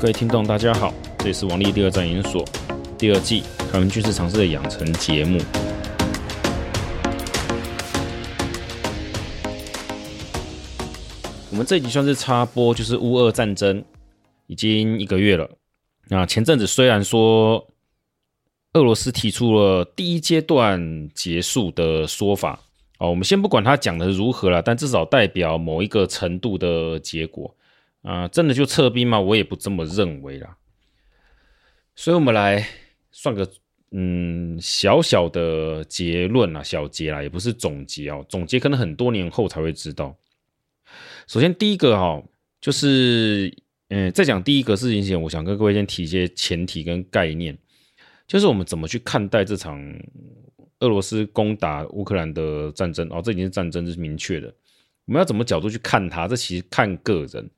各位听众，大家好，这里是王力第二战研所第二季台湾军事常识的养成节目。我们这集算是插播，就是乌俄战争已经一个月了。那前阵子虽然说俄罗斯提出了第一阶段结束的说法，哦，我们先不管他讲的如何了，但至少代表某一个程度的结果。啊、真的就撤兵吗？我也不这么认为啦。所以，我们来算个嗯小小的结论啊，小结啦，也不是总结哦。总结可能很多年后才会知道。首先，第一个哈、哦，就是嗯，在讲第一个事情前，我想跟各位先提一些前提跟概念，就是我们怎么去看待这场俄罗斯攻打乌克兰的战争哦，这已经是战争，这是明确的。我们要怎么角度去看它？这其实看个人。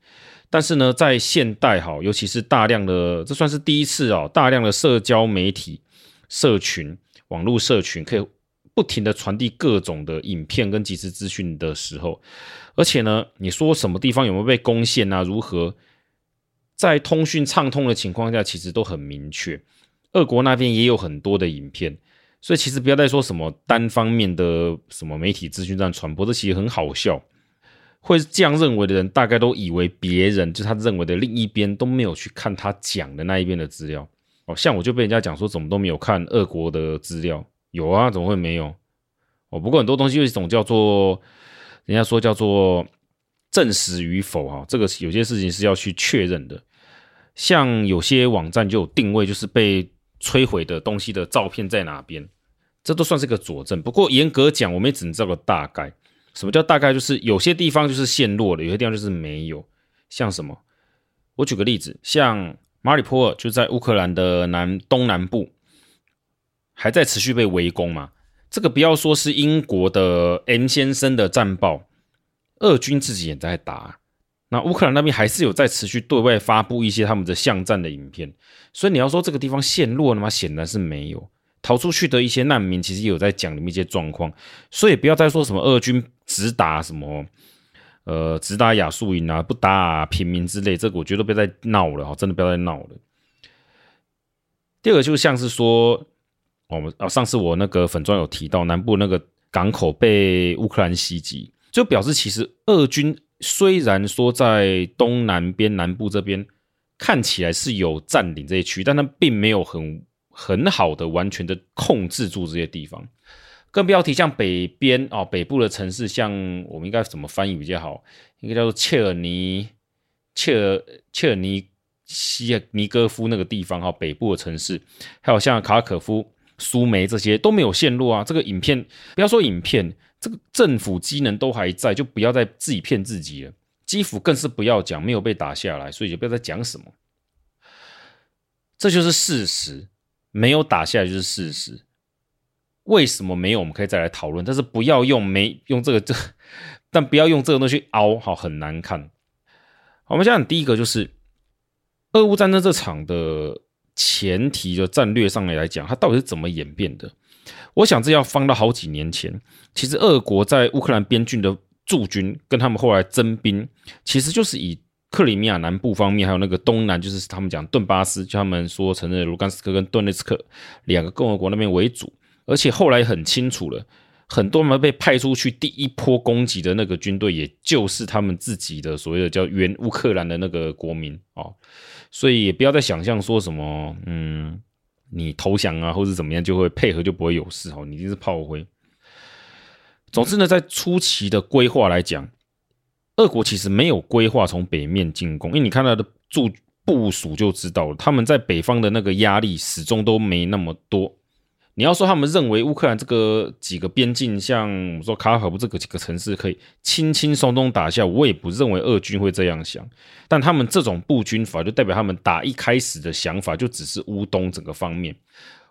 但是呢，在现代哈，尤其是大量的，这算是第一次哦，大量的社交媒体、社群、网络社群可以不停的传递各种的影片跟即时资讯的时候，而且呢，你说什么地方有没有被攻陷啊？如何在通讯畅通的情况下，其实都很明确。俄国那边也有很多的影片，所以其实不要再说什么单方面的什么媒体资讯这样传播，这其实很好笑。会这样认为的人，大概都以为别人就他认为的另一边都没有去看他讲的那一边的资料。哦，像我就被人家讲说怎么都没有看俄国的资料，有啊，怎么会没有？哦，不过很多东西有一种叫做，人家说叫做证实与否啊，这个有些事情是要去确认的。像有些网站就有定位，就是被摧毁的东西的照片在哪边，这都算是个佐证。不过严格讲，我们也只能知道个大概。什么叫大概？就是有些地方就是陷落了，有些地方就是没有。像什么？我举个例子，像马里波尔就在乌克兰的南东南部，还在持续被围攻嘛。这个不要说是英国的 M 先生的战报，俄军自己也在打。那乌克兰那边还是有在持续对外发布一些他们的巷战的影片。所以你要说这个地方陷落了吗？显然是没有。逃出去的一些难民，其实也有在讲里面一些状况，所以不要再说什么俄军只打什么，呃，只打亚速营啊，不打、平民之类，这个我觉得不要再闹了哈，真的不要再闹了。第二个就像是说，我们啊，上次我那个粉专有提到，南部那个港口被乌克兰袭击，就表示其实俄军虽然说在东南边南部这边看起来是有占领这些区，但它并没有很。很好的，完全的控制住这些地方，更不要提像北边哦，北部的城市，像我们应该怎么翻译比较好？应该叫做切尔尼、切尔切尔尼西尼戈夫那个地方哈，北部的城市，还有像卡可夫、苏梅这些都没有陷落啊。这个影片不要说影片，这个政府机能都还在，就不要再自己骗自己了。基辅更是不要讲，没有被打下来，所以就不要再讲什么，这就是事实。没有打下来就是事实，为什么没有？我们可以再来讨论，但是不要用没用这个这，但不要用这个东西凹，好很难看。我们讲第一个就是俄乌战争这场的前提的战略上面来讲，它到底是怎么演变的？我想这要放到好几年前，其实俄国在乌克兰边境的驻军跟他们后来征兵，其实就是以。克里米亚南部方面，还有那个东南，就是他们讲顿巴斯，就他们说承认卢甘斯克跟顿涅茨克两个共和国那边为主，而且后来很清楚了，很多人被派出去第一波攻击的那个军队，也就是他们自己的所谓的叫原乌克兰的那个国民哦，所以也不要再想象说什么，嗯，你投降啊，或者怎么样就会配合就不会有事哦，你一定是炮灰。总之呢，在初期的规划来讲。俄国其实没有规划从北面进攻，因为你看他的驻部署就知道了，他们在北方的那个压力始终都没那么多。你要说他们认为乌克兰这个几个边境，像我们说卡尔科夫这个几个城市可以轻轻松松打下，我也不认为俄军会这样想。但他们这种布军法，就代表他们打一开始的想法就只是乌东整个方面。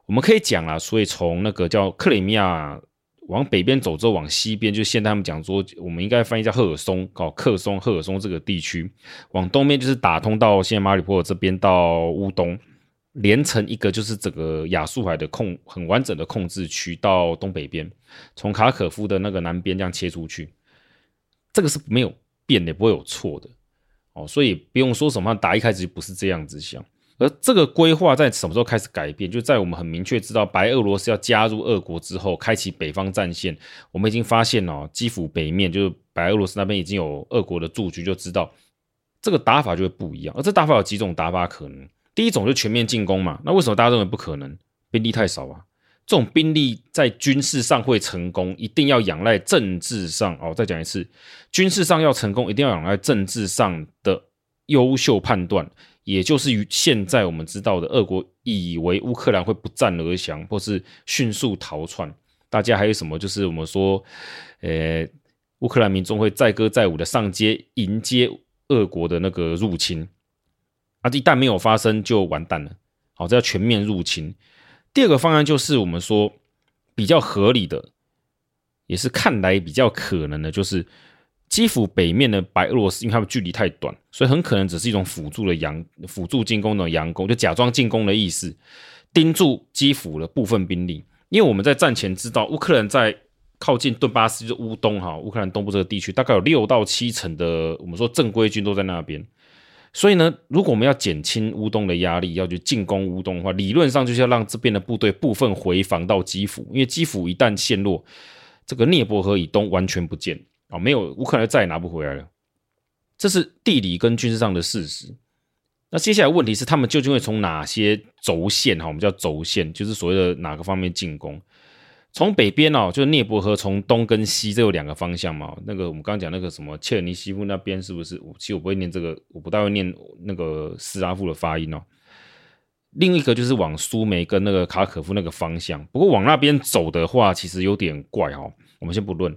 我们可以讲啊，所以从那个叫克里米亚。往北边走之后，往西边就现在他们讲说，我们应该翻译叫赫尔松，搞克松、赫尔松这个地区。往东边就是打通到现在马里波尔这边到乌东，连成一个就是整个亚速海的控很完整的控制区到东北边，从卡可夫的那个南边这样切出去，这个是没有变的，不会有错的。哦，所以不用说什么打一开始就不是这样子想。而这个规划在什么时候开始改变？就在我们很明确知道白俄罗斯要加入俄国之后，开启北方战线。我们已经发现哦，基辅北面就是白俄罗斯那边已经有俄国的驻军，就知道这个打法就会不一样。而这打法有几种打法可能？第一种就全面进攻嘛。那为什么大家认为不可能？兵力太少啊。这种兵力在军事上会成功，一定要仰赖政治上哦。再讲一次，军事上要成功，一定要仰赖政治上的优秀判断。也就是于现在我们知道的，俄国以为乌克兰会不战而降，或是迅速逃窜。大家还有什么？就是我们说，呃，乌克兰民众会载歌载舞的上街迎接俄国的那个入侵。啊，一旦没有发生，就完蛋了。好，这叫全面入侵。第二个方案就是我们说比较合理的，也是看来比较可能的，就是。基辅北面的白俄罗斯，因为他们距离太短，所以很可能只是一种辅助的佯辅助进攻的佯攻，就假装进攻的意思，盯住基辅的部分兵力。因为我们在战前知道，乌克兰在靠近顿巴斯，就是乌东哈，乌克兰东部这个地区，大概有六到七成的我们说正规军都在那边。所以呢，如果我们要减轻乌东的压力，要去进攻乌东的话，理论上就是要让这边的部队部分回防到基辅，因为基辅一旦陷落，这个涅伯河以东完全不见。哦，没有，乌克兰再也拿不回来了，这是地理跟军事上的事实。那接下来问题是，他们究竟会从哪些轴线？哈，我们叫轴线，就是所谓的哪个方面进攻？从北边哦，就是聂伯河从东跟西，这有两个方向嘛。那个我们刚刚讲那个什么切尔尼西夫那边是不是？其实我不会念这个，我不大会念那个斯拉夫的发音哦。另一个就是往苏梅跟那个卡可夫那个方向。不过往那边走的话，其实有点怪哈。我们先不论。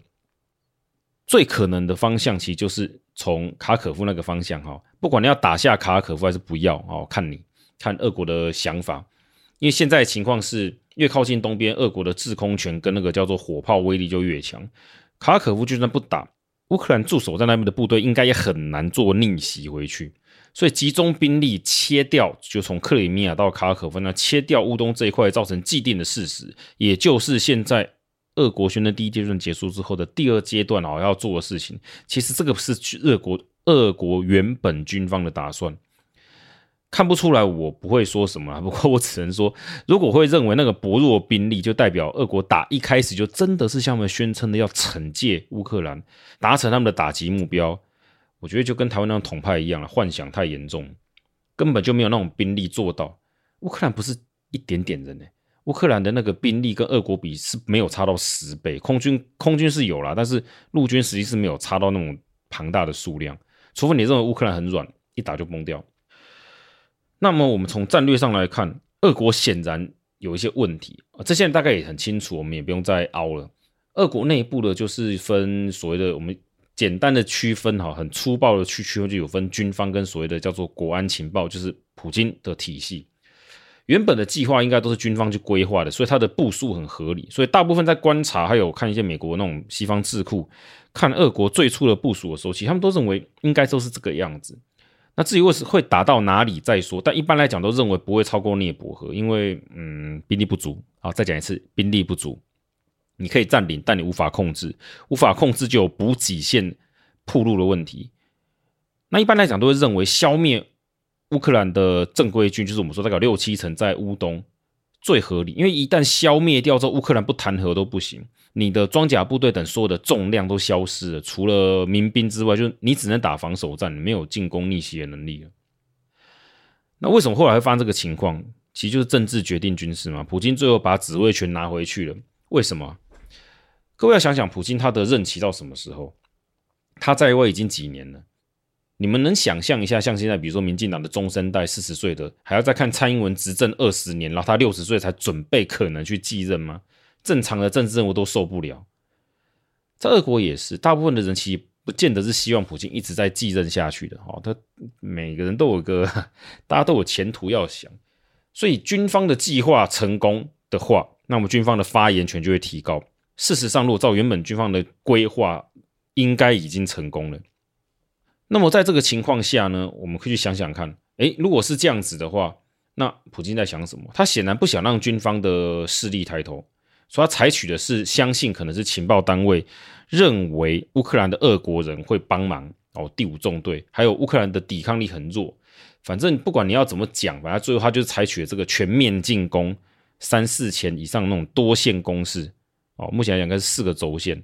最可能的方向其实就是从卡可夫那个方向哈，不管你要打下卡可夫还是不要哦，看你看俄国的想法。因为现在情况是越靠近东边，俄国的制空权跟那个叫做火炮威力就越强。卡可夫就算不打，乌克兰驻守在那边的部队应该也很难做逆袭回去。所以集中兵力切掉，就从克里米亚到卡可夫那切掉乌东这一块，造成既定的事实，也就是现在。俄国宣称第一阶段结束之后的第二阶段哦，要做的事情，其实这个是俄国俄国原本军方的打算。看不出来，我不会说什么，不过我只能说，如果会认为那个薄弱兵力就代表俄国打一开始就真的是像他们宣称的要惩戒乌克兰，达成他们的打击目标，我觉得就跟台湾那种统派一样了，幻想太严重，根本就没有那种兵力做到。乌克兰不是一点点人呢。乌克兰的那个兵力跟俄国比是没有差到十倍，空军空军是有啦，但是陆军实际是没有差到那种庞大的数量，除非你认为乌克兰很软，一打就崩掉。那么我们从战略上来看，俄国显然有一些问题，这现在大概也很清楚，我们也不用再凹了。俄国内部的就是分所谓的我们简单的区分哈，很粗暴的区区分就有分军方跟所谓的叫做国安情报，就是普京的体系。原本的计划应该都是军方去规划的，所以它的部署很合理。所以大部分在观察，还有看一些美国那种西方智库，看俄国最初的部署的时候，其实他们都认为应该都是这个样子。那至于为什会打到哪里再说，但一般来讲都认为不会超过涅伯河，因为嗯兵力不足。好，再讲一次，兵力不足，你可以占领，但你无法控制，无法控制就有补给线铺路的问题。那一般来讲都会认为消灭。乌克兰的正规军就是我们说大概六七成在乌东最合理，因为一旦消灭掉之后，乌克兰不谈和都不行。你的装甲部队等所有的重量都消失了，除了民兵之外，就你只能打防守战，没有进攻逆袭的能力了。那为什么后来会发生这个情况？其实就是政治决定军事嘛。普京最后把指挥权拿回去了，为什么？各位要想想，普京他的任期到什么时候？他在位已经几年了？你们能想象一下，像现在，比如说民进党的中生代四十岁的，还要再看蔡英文执政二十年，然后他六十岁才准备可能去继任吗？正常的政治任务都受不了。在俄国也是，大部分的人其实不见得是希望普京一直在继任下去的。哦，他每个人都有个，大家都有前途要想。所以军方的计划成功的话，那么军方的发言权就会提高。事实上，如果照原本军方的规划，应该已经成功了。那么在这个情况下呢，我们可以去想想看，诶，如果是这样子的话，那普京在想什么？他显然不想让军方的势力抬头，所以他采取的是相信可能是情报单位认为乌克兰的俄国人会帮忙哦，第五纵队，还有乌克兰的抵抗力很弱。反正不管你要怎么讲，反正最后他就是采取了这个全面进攻，三四千以上那种多线攻势。哦，目前来讲应该是四个轴线，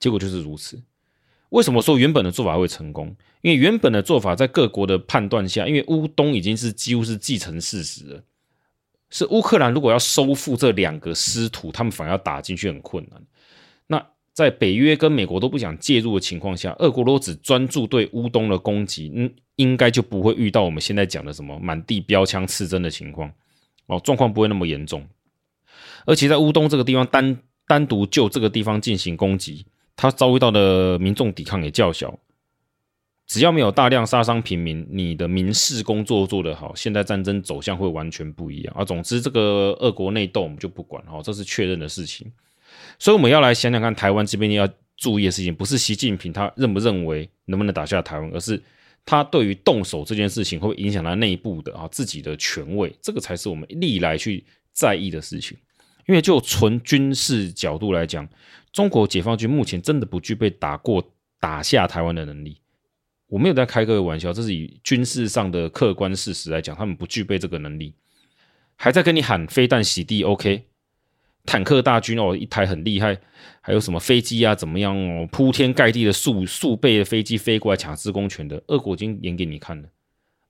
结果就是如此。为什么说原本的做法会成功？因为原本的做法在各国的判断下，因为乌东已经是几乎是既成事实了。是乌克兰如果要收复这两个失土，他们反而要打进去很困难。那在北约跟美国都不想介入的情况下，俄国如果只专注对乌东的攻击，嗯，应该就不会遇到我们现在讲的什么满地标枪刺针的情况哦，状况不会那么严重。而且在乌东这个地方单单独就这个地方进行攻击，他遭遇到的民众抵抗也较小。只要没有大量杀伤平民，你的民事工作做得好，现在战争走向会完全不一样啊。总之，这个俄国内斗我们就不管哈，这是确认的事情。所以我们要来想想看，台湾这边要注意的事情，不是习近平他认不认为能不能打下台湾，而是他对于动手这件事情会不会影响他内部的啊自己的权位，这个才是我们历来去在意的事情。因为就纯军事角度来讲，中国解放军目前真的不具备打过打下台湾的能力。我没有在开个玩笑，这是以军事上的客观事实来讲，他们不具备这个能力，还在跟你喊飞弹洗地，OK？坦克大军哦，一台很厉害，还有什么飞机啊，怎么样哦？铺天盖地的数数倍的飞机飞过来抢制空权的，俄国已经演给你看了。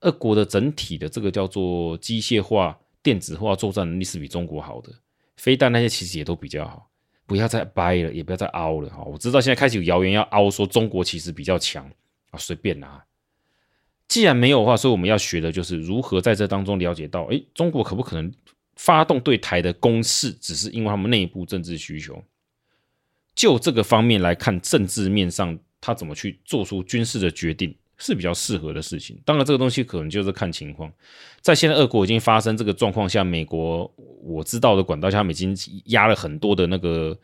俄国的整体的这个叫做机械化、电子化作战能力是比中国好的，飞弹那些其实也都比较好。不要再掰了，也不要再凹了哈！我知道现在开始有谣言要凹，说中国其实比较强啊。随便拿，既然没有的话，所以我们要学的就是如何在这当中了解到，哎，中国可不可能发动对台的攻势，只是因为他们内部政治需求。就这个方面来看，政治面上他怎么去做出军事的决定是比较适合的事情。当然，这个东西可能就是看情况。在现在俄国已经发生这个状况下，美国我知道的管道下，他已经压了很多的那个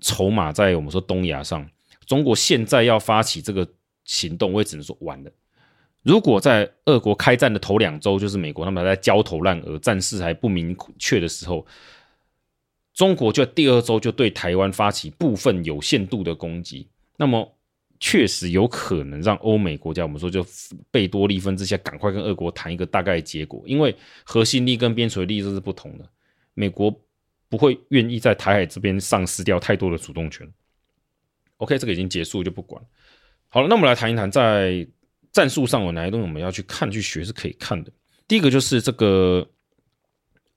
筹码在我们说东亚上。中国现在要发起这个。行动我也只能说完了。如果在俄国开战的头两周，就是美国他们还在焦头烂额、战事还不明确的时候，中国就第二周就对台湾发起部分有限度的攻击，那么确实有可能让欧美国家，我们说就贝多利分之下，赶快跟俄国谈一个大概结果，因为核心力跟边陲力这是不同的，美国不会愿意在台海这边丧失掉太多的主动权。OK，这个已经结束就不管。好了，那我们来谈一谈，在战术上有哪些东西我们要去看、去学是可以看的。第一个就是这个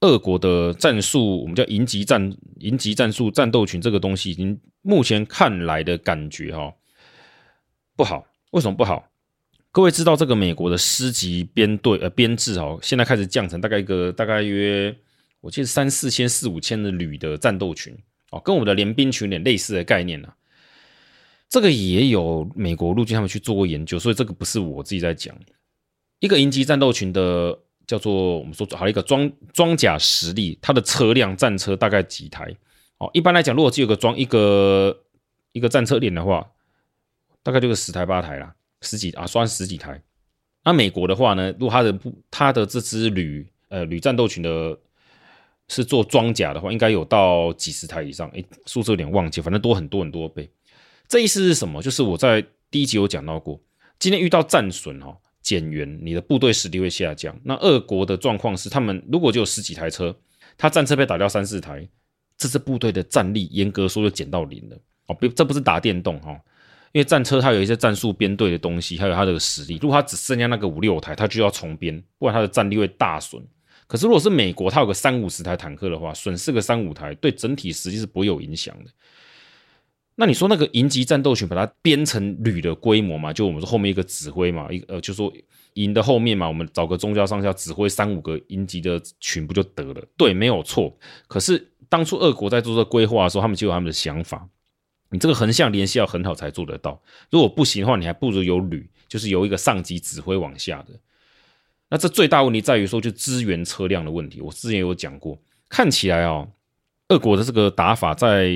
俄国的战术，我们叫营级战、营级战术、战斗群这个东西，已经目前看来的感觉哈不好。为什么不好？各位知道这个美国的师级编队呃编制哦，现在开始降成大概一个大概约，我记得三四千、四五千的旅的战斗群哦，跟我们的联兵群有点类似的概念啊。这个也有美国陆军他们去做过研究，所以这个不是我自己在讲。一个营级战斗群的叫做我们说好一个装装甲实力，它的车辆战车大概几台？哦，一般来讲，如果只有个装一个一个战车连的话，大概就是十台八台啦，十几啊，算十几台。那美国的话呢，如果它的不它的这支旅呃旅战斗群的是做装甲的话，应该有到几十台以上。诶，数字有点忘记，反正多很多很多倍。这意思是什么？就是我在第一集有讲到过，今天遇到战损哦减员，你的部队实力会下降。那俄国的状况是，他们如果就有十几台车，他战车被打掉三四台，这支部队的战力严格说就减到零了哦。不，这不是打电动哈，因为战车它有一些战术编队的东西，还有它的实力。如果它只剩下那个五六台，它就要重编，不然它的战力会大损。可是如果是美国，它有个三五十台坦克的话，损失个三五台，对整体实际是不会有影响的。那你说那个营级战斗群把它编成旅的规模嘛？就我们说后面一个指挥嘛，一个呃，就说营的后面嘛，我们找个中校上校指挥三五个营级的群不就得了？对，没有错。可是当初俄国在做这规划的时候，他们就有他们的想法。你这个横向联系要很好才做得到。如果不行的话，你还不如有旅，就是由一个上级指挥往下的。那这最大问题在于说，就资源车辆的问题。我之前有讲过，看起来哦。俄国的这个打法在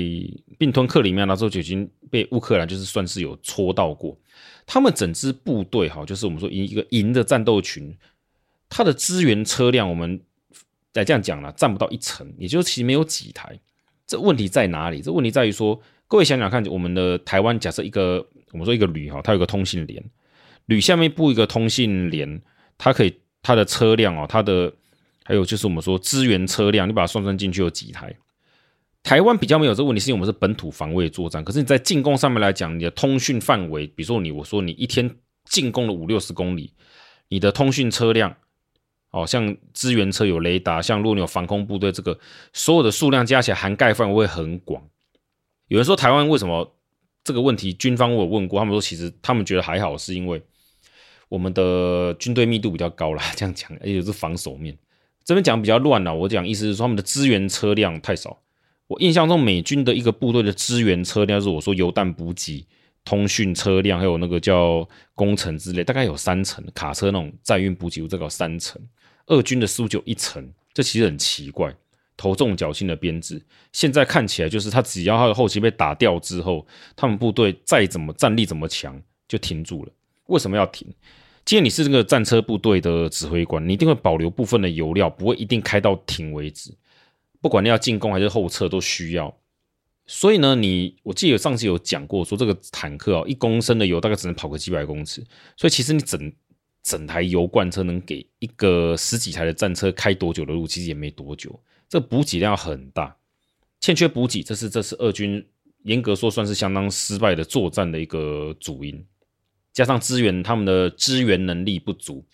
并吞克里米亚那时候就已经被乌克兰就是算是有戳到过，他们整支部队哈，就是我们说一个营的战斗群，它的资源车辆我们来这样讲了，占不到一成，也就是其实没有几台。这问题在哪里？这问题在于说，各位想想看，我们的台湾假设一个我们说一个旅哈，它有个通信连，旅下面布一个通信连，它可以它的车辆哦，它的还有就是我们说支援车辆，你把它算算进去有几台？台湾比较没有这个问题，是因为我们是本土防卫作战。可是你在进攻上面来讲，你的通讯范围，比如说你我说你一天进攻了五六十公里，你的通讯车辆，哦，像支援车有雷达，像如果你有防空部队，这个所有的数量加起来涵盖范围会很广。有人说台湾为什么这个问题，军方我有问过，他们说其实他们觉得还好，是因为我们的军队密度比较高啦。这样讲，而且是防守面这边讲比较乱了。我讲意思是说他们的支援车辆太少。我印象中，美军的一个部队的支援车辆，是我说油弹补给、通讯车辆，还有那个叫工程之类，大概有三层卡车那种载运补给物，这个三层。俄军的似乎就一层，这其实很奇怪，头重脚轻的编制。现在看起来就是他只要他的后期被打掉之后，他们部队再怎么战力怎么强，就停住了。为什么要停？既然你是这个战车部队的指挥官，你一定会保留部分的油料，不会一定开到停为止。不管你要进攻还是后撤都需要，所以呢，你我记得上次有讲过，说这个坦克哦，一公升的油大概只能跑个几百公尺，所以其实你整整台油罐车能给一个十几台的战车开多久的路，其实也没多久。这补给量很大，欠缺补给，这是这是俄军严格说算是相当失败的作战的一个主因，加上支援他们的支援能力不足。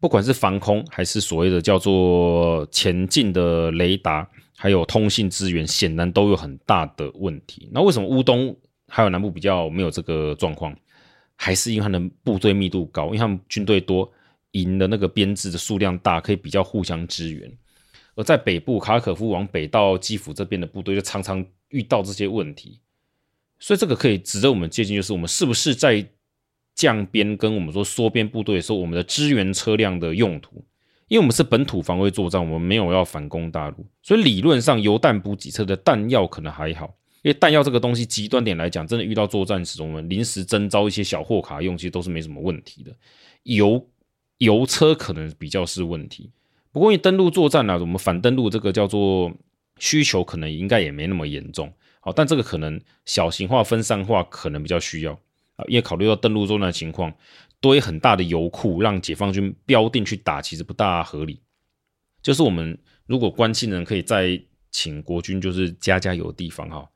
不管是防空还是所谓的叫做前进的雷达，还有通信资源，显然都有很大的问题。那为什么乌东还有南部比较没有这个状况？还是因为他们部队密度高，因为他们军队多，营的那个编制的数量大，可以比较互相支援。而在北部卡可夫往北到基辅这边的部队，就常常遇到这些问题。所以这个可以值得我们借鉴，就是我们是不是在降边跟我们说缩编部队的时候，我们的支援车辆的用途，因为我们是本土防卫作战，我们没有要反攻大陆，所以理论上油弹补给车的弹药可能还好，因为弹药这个东西极端点来讲，真的遇到作战时，我们临时征召一些小货卡用，其实都是没什么问题的。油油车可能比较是问题，不过你登陆作战啊，我们反登陆这个叫做需求，可能应该也没那么严重。好，但这个可能小型化、分散化可能比较需要。啊，因为考虑到登陆作战的情况，堆很大的油库让解放军标定去打，其实不大合理。就是我们如果关心人可以再请国军，就是加加油的地方哈。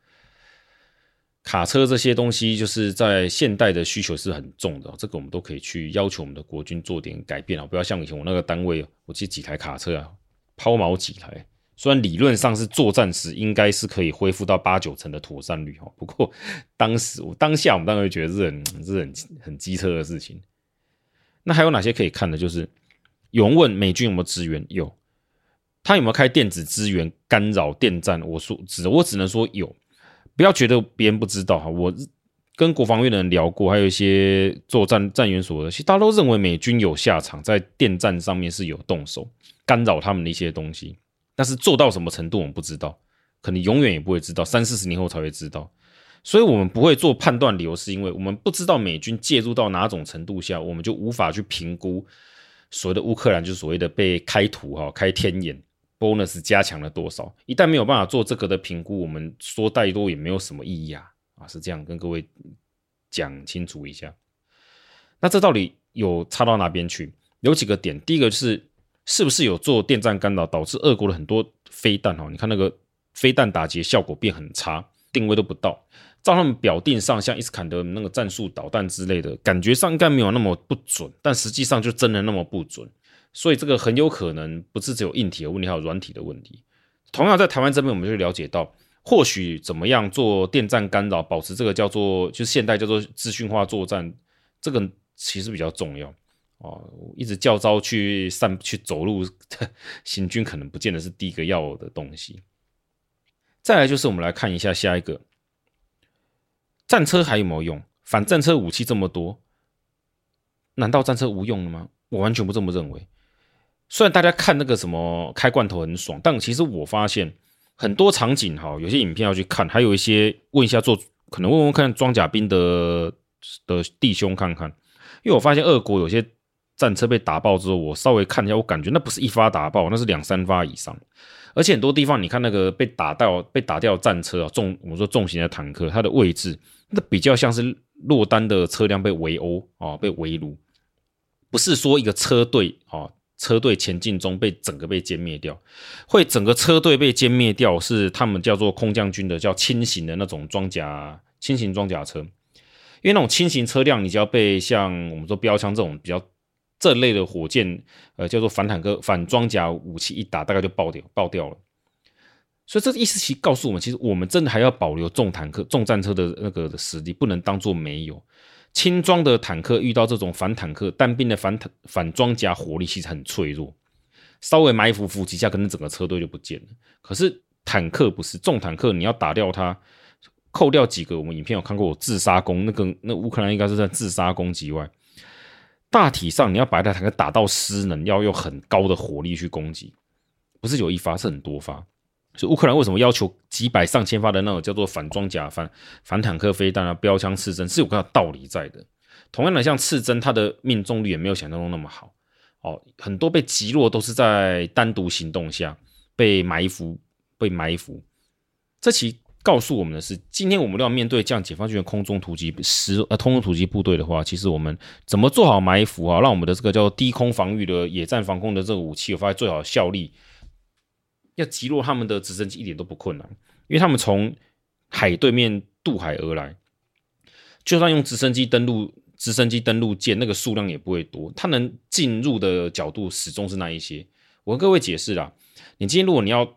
卡车这些东西，就是在现代的需求是很重的，这个我们都可以去要求我们的国军做点改变啊，不要像以前我那个单位，我记几台卡车啊，抛锚几台。虽然理论上是作战时应该是可以恢复到八九成的妥善率哦，不过当时我当下我们当然会觉得是很是很很机车的事情。那还有哪些可以看的？就是有人问美军有没有支援？有，他有没有开电子支援干扰电站？我说只我只能说有，不要觉得别人不知道哈。我跟国防院的人聊过，还有一些作战战员所的，其实大家都认为美军有下场，在电站上面是有动手干扰他们的一些东西。但是做到什么程度我们不知道，可能永远也不会知道，三四十年后才会知道。所以我们不会做判断理由，是因为我们不知道美军介入到哪种程度下，我们就无法去评估所谓的乌克兰就是所谓的被开图哈开天眼 bonus 加强了多少。一旦没有办法做这个的评估，我们说太多也没有什么意义啊啊，是这样跟各位讲清楚一下。那这到底有差到哪边去？有几个点，第一个就是。是不是有做电站干扰，导致俄国的很多飞弹哈？你看那个飞弹打击效果变很差，定位都不到。照他们表定上，像伊斯坎德那个战术导弹之类的，感觉上应该没有那么不准，但实际上就真的那么不准。所以这个很有可能不是只有硬体的问题，还有软体的问题。同样在台湾这边，我们就了解到，或许怎么样做电站干扰，保持这个叫做就是现代叫做资讯化作战，这个其实比较重要。哦，一直教招去散去走路 行军，可能不见得是第一个要的东西。再来就是我们来看一下下一个，战车还有没有用？反战车武器这么多，难道战车无用了吗？我完全不这么认为。虽然大家看那个什么开罐头很爽，但其实我发现很多场景哈，有些影片要去看，还有一些问一下做，可能问问看装甲兵的的弟兄看看，因为我发现俄国有些。战车被打爆之后，我稍微看一下，我感觉那不是一发打爆，那是两三发以上。而且很多地方，你看那个被打到、被打掉战车啊，重我们说重型的坦克，它的位置那比较像是落单的车辆被围殴啊，被围炉，不是说一个车队啊，车队前进中被整个被歼灭掉，会整个车队被歼灭掉，是他们叫做空降军的叫轻型的那种装甲轻型装甲车，因为那种轻型车辆，你只要被像我们说标枪这种比较这类的火箭，呃，叫做反坦克反装甲武器一打，大概就爆掉爆掉了。所以这意思其实告诉我们，其实我们真的还要保留重坦克、重战车的那个的实力，不能当做没有。轻装的坦克遇到这种反坦克单兵的反坦反装甲火力，其实很脆弱，稍微埋伏伏几下，可能整个车队就不见了。可是坦克不是重坦克，你要打掉它，扣掉几个我们影片有看过，我自杀攻那个那乌克兰应该是在自杀攻击外，大体上你要把一台坦克打到失能，要用很高的火力去攻击，不是有一发，是很多发。就乌克兰为什么要求几百上千发的那种叫做反装甲反反坦克飞弹啊、标枪、刺针，是有个道理在的。同样的，像刺针，它的命中率也没有想象中那么好哦，很多被击落都是在单独行动下被埋伏、被埋伏。这其告诉我们的是，今天我们要面对这样解放军的空中突击实呃空中突击部队的话，其实我们怎么做好埋伏啊，让我们的这个叫低空防御的野战防空的这个武器，有发挥最好的效力。要击落他们的直升机一点都不困难，因为他们从海对面渡海而来，就算用直升机登陆，直升机登陆舰那个数量也不会多，它能进入的角度始终是那一些。我跟各位解释啦，你今天如果你要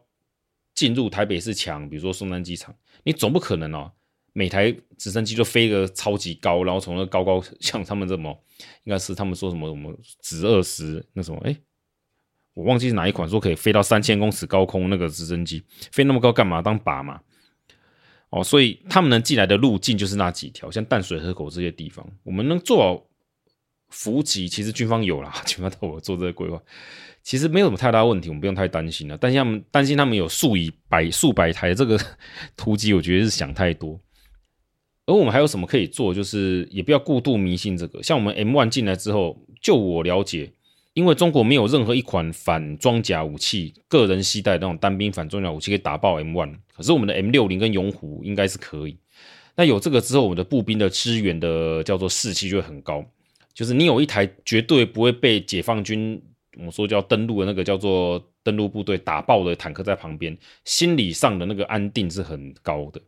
进入台北市墙，比如说松山机场，你总不可能哦，每台直升机就飞个超级高，然后从那高高 像他们这么，应该是他们说什么什么直二十那什么哎。诶我忘记是哪一款，说可以飞到三千公尺高空那个直升机，飞那么高干嘛？当靶嘛？哦，所以他们能进来的路径就是那几条，像淡水河口这些地方，我们能做好伏击，其实军方有啦，军方都有做这个规划，其实没有什么太大问题，我们不用太担心了。担心他们担心他们有数以百数百台这个 突击，我觉得是想太多。而我们还有什么可以做？就是也不要过度迷信这个。像我们 M one 进来之后，就我了解。因为中国没有任何一款反装甲武器，个人携带那种单兵反装甲武器可以打爆 M1，可是我们的 M60 跟勇虎应该是可以。那有这个之后，我们的步兵的支援的叫做士气就会很高，就是你有一台绝对不会被解放军我们说叫登陆的那个叫做登陆部队打爆的坦克在旁边，心理上的那个安定是很高的。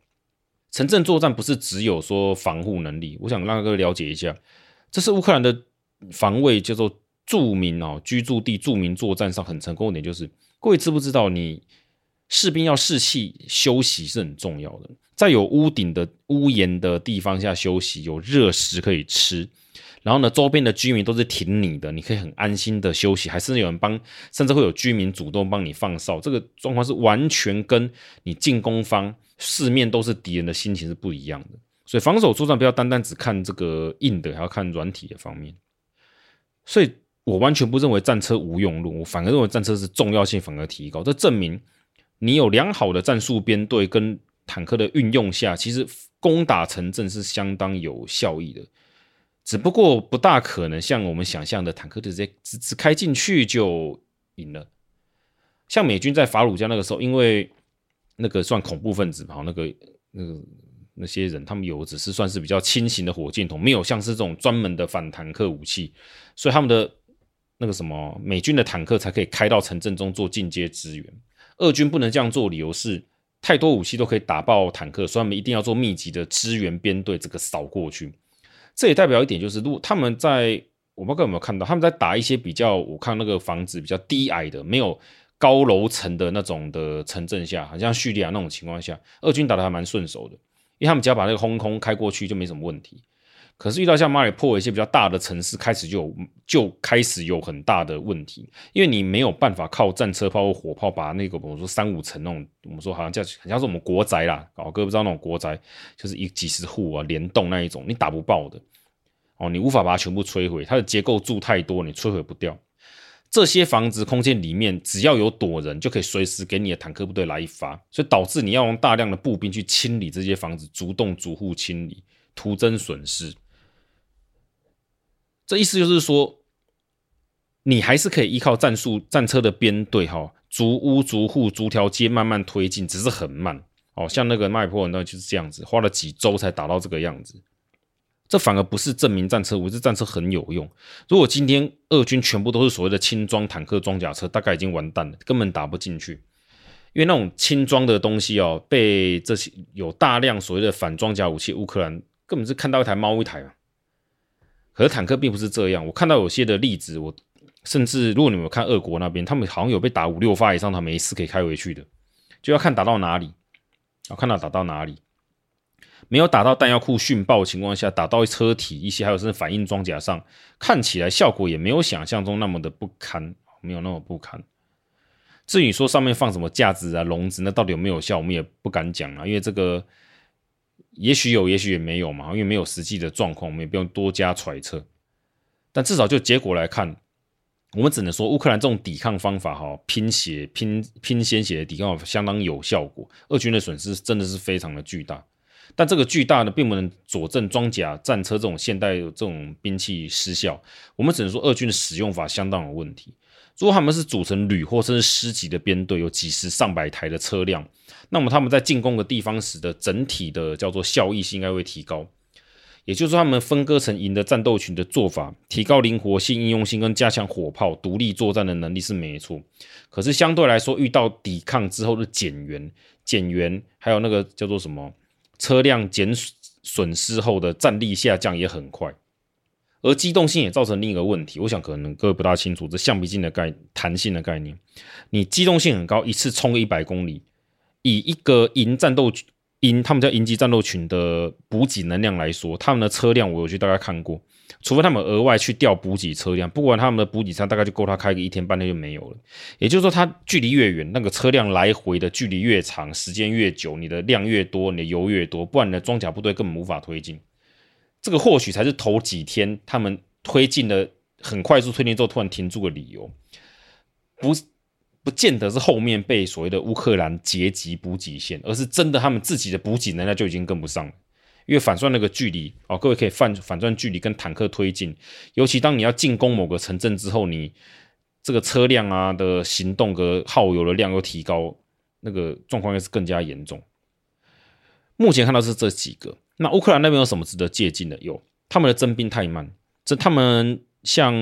城镇作战不是只有说防护能力，我想让各位了解一下，这是乌克兰的防卫叫做。著名哦，居住地著名作战上很成功的点就是，各位知不知道，你士兵要士气休息是很重要的，在有屋顶的屋檐的地方下休息，有热食可以吃，然后呢，周边的居民都是挺你的，你可以很安心的休息，还是有人帮，甚至会有居民主动帮你放哨，这个状况是完全跟你进攻方四面都是敌人的心情是不一样的，所以防守作战不要单单只看这个硬的，还要看软体的方面，所以。我完全不认为战车无用论，我反而认为战车是重要性反而提高。这证明你有良好的战术编队跟坦克的运用下，其实攻打城镇是相当有效益的。只不过不大可能像我们想象的，坦克直接直直开进去就赢了。像美军在法鲁加那个时候，因为那个算恐怖分子吧，那个那个那些人，他们有只是算是比较轻型的火箭筒，没有像是这种专门的反坦克武器，所以他们的。那个什么，美军的坦克才可以开到城镇中做进阶支援，俄军不能这样做，理由是太多武器都可以打爆坦克，所以他们一定要做密集的支援编队，这个扫过去。这也代表一点就是，如果他们在，我不知道有没有看到，他们在打一些比较，我看那个房子比较低矮的，没有高楼层的那种的城镇下，好像叙利亚那种情况下，俄军打得还蛮顺手的，因为他们只要把那个轰空开过去，就没什么问题。可是遇到像马里波一些比较大的城市，开始就有就开始有很大的问题，因为你没有办法靠战车炮或火炮把那个我们说三五层那种，我们说好像叫很像是我们国宅啦，哦，各位不知道那种国宅就是一几十户啊连栋那一种，你打不爆的哦，你无法把它全部摧毁，它的结构柱太多，你摧毁不掉。这些房子空间里面只要有躲人，就可以随时给你的坦克部队来一发，所以导致你要用大量的步兵去清理这些房子，逐栋逐户清理，徒增损失。这意思就是说，你还是可以依靠战术战车的编队，哈，逐屋逐户逐条街慢慢推进，只是很慢。哦，像那个麦坡那就是这样子，花了几周才打到这个样子。这反而不是证明战车我，这战车很有用。如果今天俄军全部都是所谓的轻装坦克、装甲车，大概已经完蛋了，根本打不进去。因为那种轻装的东西哦，被这些有大量所谓的反装甲武器，乌克兰根本是看到一台猫一台啊。可是坦克并不是这样，我看到有些的例子，我甚至如果你们看俄国那边，他们好像有被打五六发以上，他们没事可以开回去的，就要看打到哪里，要看到打到哪里。没有打到弹药库殉爆情况下，打到车体一些还有甚至反应装甲上，看起来效果也没有想象中那么的不堪，没有那么不堪。至于说上面放什么架子啊、笼子，那到底有没有效，我们也不敢讲啊，因为这个也许有，也许也没有嘛，因为没有实际的状况，我们也不用多加揣测。但至少就结果来看，我们只能说乌克兰这种抵抗方法哈，拼血、拼拼鲜血的抵抗相当有效果，俄军的损失真的是非常的巨大。但这个巨大呢，并不能佐证装甲战车这种现代这种兵器失效。我们只能说，俄军的使用法相当有问题。如果他们是组成旅或甚至师级的编队，有几十上百台的车辆，那么他们在进攻的地方时的整体的叫做效益性应该会提高。也就是说，他们分割成营的战斗群的做法，提高灵活性、应用性跟加强火炮独立作战的能力是没错。可是相对来说，遇到抵抗之后的减员、减员，还有那个叫做什么？车辆减损失后的战力下降也很快，而机动性也造成另一个问题。我想可能各位不大清楚这橡皮筋的概弹性的概念。你机动性很高，一次冲个一百公里，以一个营战斗营，他们叫营级战斗群的补给能量来说，他们的车辆我有去大概看过。除非他们额外去调补给车辆，不管他们的补给车大概就够他开个一天半天就没有了。也就是说，他距离越远，那个车辆来回的距离越长，时间越久，你的量越多，你的油越多，不然你的装甲部队根本无法推进。这个或许才是头几天他们推进的很快速推进之后突然停住的理由，不不见得是后面被所谓的乌克兰截击补给线，而是真的他们自己的补给能量就已经跟不上了。因为反算那个距离哦，各位可以反反转距离跟坦克推进，尤其当你要进攻某个城镇之后，你这个车辆啊的行动和耗油的量又提高，那个状况又是更加严重。目前看到是这几个，那乌克兰那边有什么值得借鉴的？有他们的征兵太慢，这他们像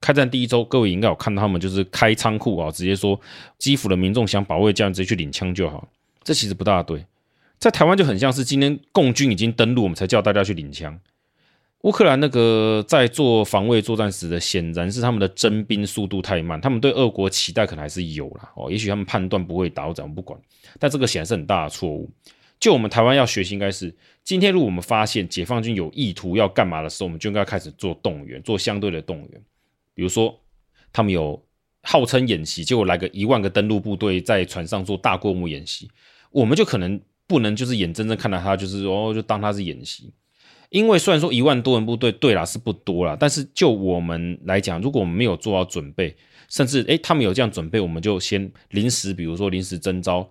开战第一周，各位应该有看到他们就是开仓库啊，直接说基辅的民众想保卫家人，直接去领枪就好，这其实不大对。在台湾就很像是今天共军已经登陆，我们才叫大家去领枪。乌克兰那个在做防卫作战时的，显然是他们的征兵速度太慢。他们对俄国期待可能还是有啦哦，也许他们判断不会打，我怎么不管？但这个显然是很大的错误。就我们台湾要学习，应该是今天如果我们发现解放军有意图要干嘛的时候，我们就应该开始做动员，做相对的动员。比如说，他们有号称演习，结果来个一万个登陆部队在船上做大规模演习，我们就可能。不能就是眼睁睁看到他，就是哦，就当他是演习。因为虽然说一万多人部队，对啦是不多啦，但是就我们来讲，如果我们没有做好准备，甚至诶他们有这样准备，我们就先临时，比如说临时征召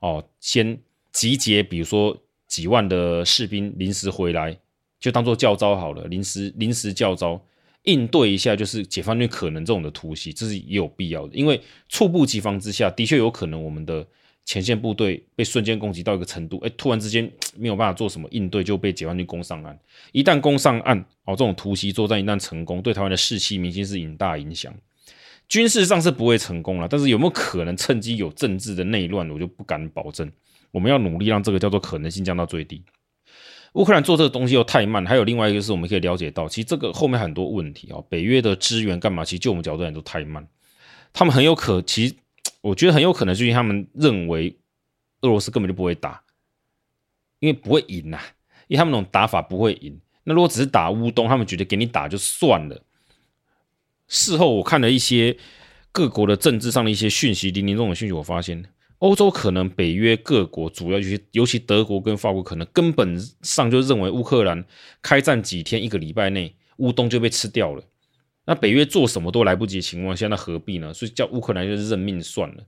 哦，先集结，比如说几万的士兵临时回来，就当做教招好了，临时临时教招应对一下，就是解放军可能这种的突袭，这是也有必要的，因为猝不及防之下，的确有可能我们的。前线部队被瞬间攻击到一个程度，哎，突然之间没有办法做什么应对，就被解放军攻上岸。一旦攻上岸，哦，这种突袭作战一旦成功，对台湾的士气、民心是很大影响。军事上是不会成功了，但是有没有可能趁机有政治的内乱，我就不敢保证。我们要努力让这个叫做可能性降到最低。乌克兰做这个东西又太慢，还有另外一个是我们可以了解到，其实这个后面很多问题啊，北约的支援干嘛？其实就我们角度来都太慢，他们很有可其实。我觉得很有可能是因为他们认为俄罗斯根本就不会打，因为不会赢呐，因为他们那种打法不会赢。那如果只是打乌东，他们觉得给你打就算了。事后我看了一些各国的政治上的一些讯息，零零总总讯息，我发现欧洲可能北约各国主要尤其尤其德国跟法国，可能根本上就认为乌克兰开战几天一个礼拜内乌东就被吃掉了。那北约做什么都来不及的情况下，那何必呢？所以叫乌克兰就是认命算了。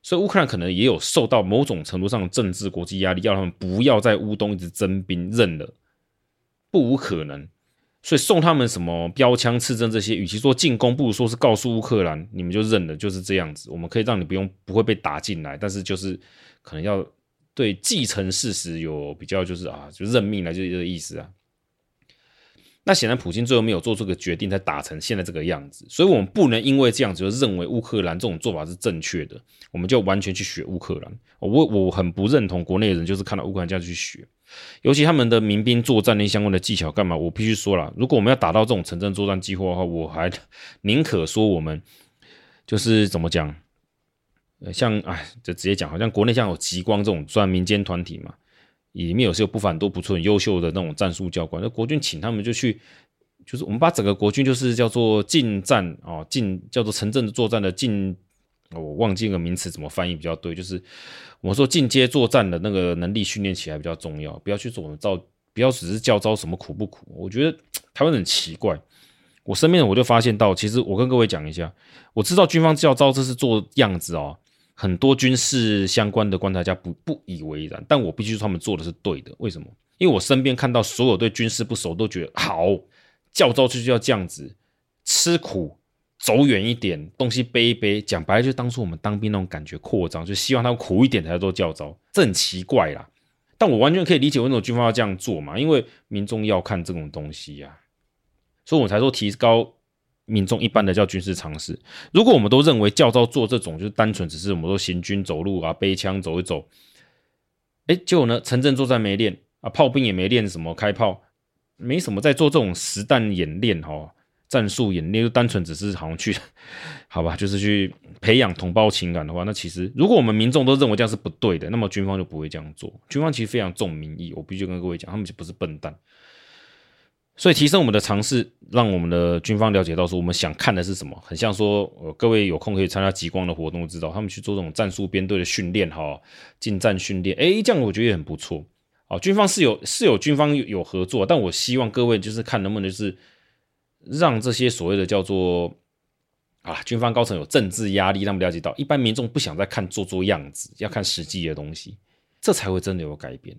所以乌克兰可能也有受到某种程度上的政治国际压力，要他们不要在乌东一直征兵，认了，不无可能。所以送他们什么标枪、刺针这些，与其说进攻，不如说是告诉乌克兰，你们就认了，就是这样子。我们可以让你不用不会被打进来，但是就是可能要对继承事实有比较，就是啊，就认命了，就这个意思啊。那显然普京最后没有做出个决定，才打成现在这个样子。所以我们不能因为这样子就认为乌克兰这种做法是正确的，我们就完全去学乌克兰。我我很不认同国内人就是看到乌克兰这样去学，尤其他们的民兵作战那相关的技巧干嘛？我必须说了，如果我们要打到这种城镇作战计划的话，我还 宁可说我们就是怎么讲，像哎，就直接讲，好像国内像有极光这种算民间团体嘛。里面有时候不反都不错，很优秀的那种战术教官。那国军请他们就去，就是我们把整个国军就是叫做近战啊，近叫做城镇作战的近，我忘记那个名词怎么翻译比较对，就是我们说进阶作战的那个能力训练起来比较重要，不要去做造，不要只是教招什么苦不苦。我觉得台湾很奇怪，我身边我就发现到，其实我跟各位讲一下，我知道军方教招这是做样子哦。很多军事相关的观察家不不以为然，但我必须说他们做的是对的。为什么？因为我身边看到所有对军事不熟都觉得好，教招就是要这样子，吃苦，走远一点，东西背一背。讲白了，就当初我们当兵那种感觉扩张，就希望他苦一点才做教招，这很奇怪啦。但我完全可以理解为什么军方要这样做嘛，因为民众要看这种东西呀、所以我才说提高。民众一般的叫军事常识。如果我们都认为教招做这种就是单纯只是我们说行军走路啊，背枪走一走，哎，结果呢，城镇作战没练啊，炮兵也没练什么开炮，没什么在做这种实弹演练哦，战术演练就单纯只是好像去，好吧，就是去培养同胞情感的话，那其实如果我们民众都认为这样是不对的，那么军方就不会这样做。军方其实非常重民意，我必须跟各位讲，他们就不是笨蛋。所以提升我们的尝试，让我们的军方了解到说我们想看的是什么，很像说，呃，各位有空可以参加极光的活动，知道他们去做这种战术编队的训练哈，近战训练，诶，这样我觉得也很不错。好，军方是有是有军方有合作，但我希望各位就是看能不能就是让这些所谓的叫做啊，军方高层有政治压力，他们了解到一般民众不想再看做做样子，要看实际的东西，这才会真的有改变。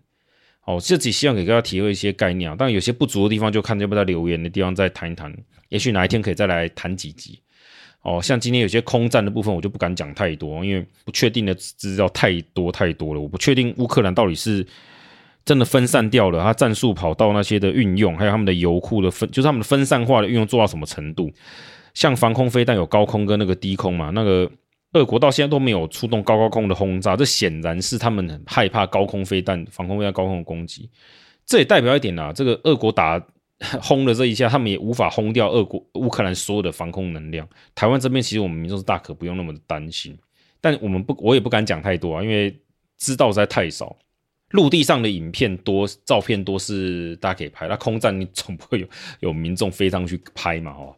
哦，自己希望给大家提供一些概念啊，但有些不足的地方就看要不要留言的地方再谈一谈，也许哪一天可以再来谈几集。哦，像今天有些空战的部分，我就不敢讲太多，因为不确定的资料太多太多了。我不确定乌克兰到底是真的分散掉了，他战术跑道那些的运用，还有他们的油库的分，就是他们的分散化的运用做到什么程度？像防空飞弹有高空跟那个低空嘛，那个。俄国到现在都没有出动高高空的轰炸，这显然是他们很害怕高空飞弹、防空飞弹高空的攻击。这也代表一点啊，这个俄国打轰了这一下，他们也无法轰掉俄国乌克兰所有的防空能量。台湾这边其实我们民众是大可不用那么担心，但我们不，我也不敢讲太多啊，因为知道实在太少。陆地上的影片多、照片多是大家可以拍，那空战你总不会有有民众飞上去拍嘛，哦。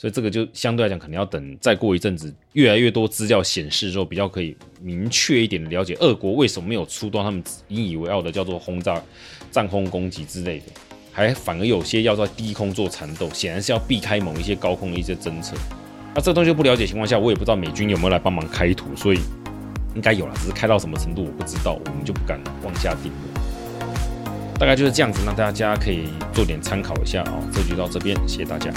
所以这个就相对来讲，可能要等再过一阵子，越来越多资料显示之后，比较可以明确一点的了解，俄国为什么没有出动他们引以为傲的叫做轰炸、战轰攻击之类的，还反而有些要在低空做缠斗，显然是要避开某一些高空的一些侦测。那这东西不了解情况下，我也不知道美军有没有来帮忙开图，所以应该有了，只是开到什么程度我不知道，我们就不敢妄下定论。大概就是这样子，让大家可以做点参考一下啊。这就到这边，谢谢大家。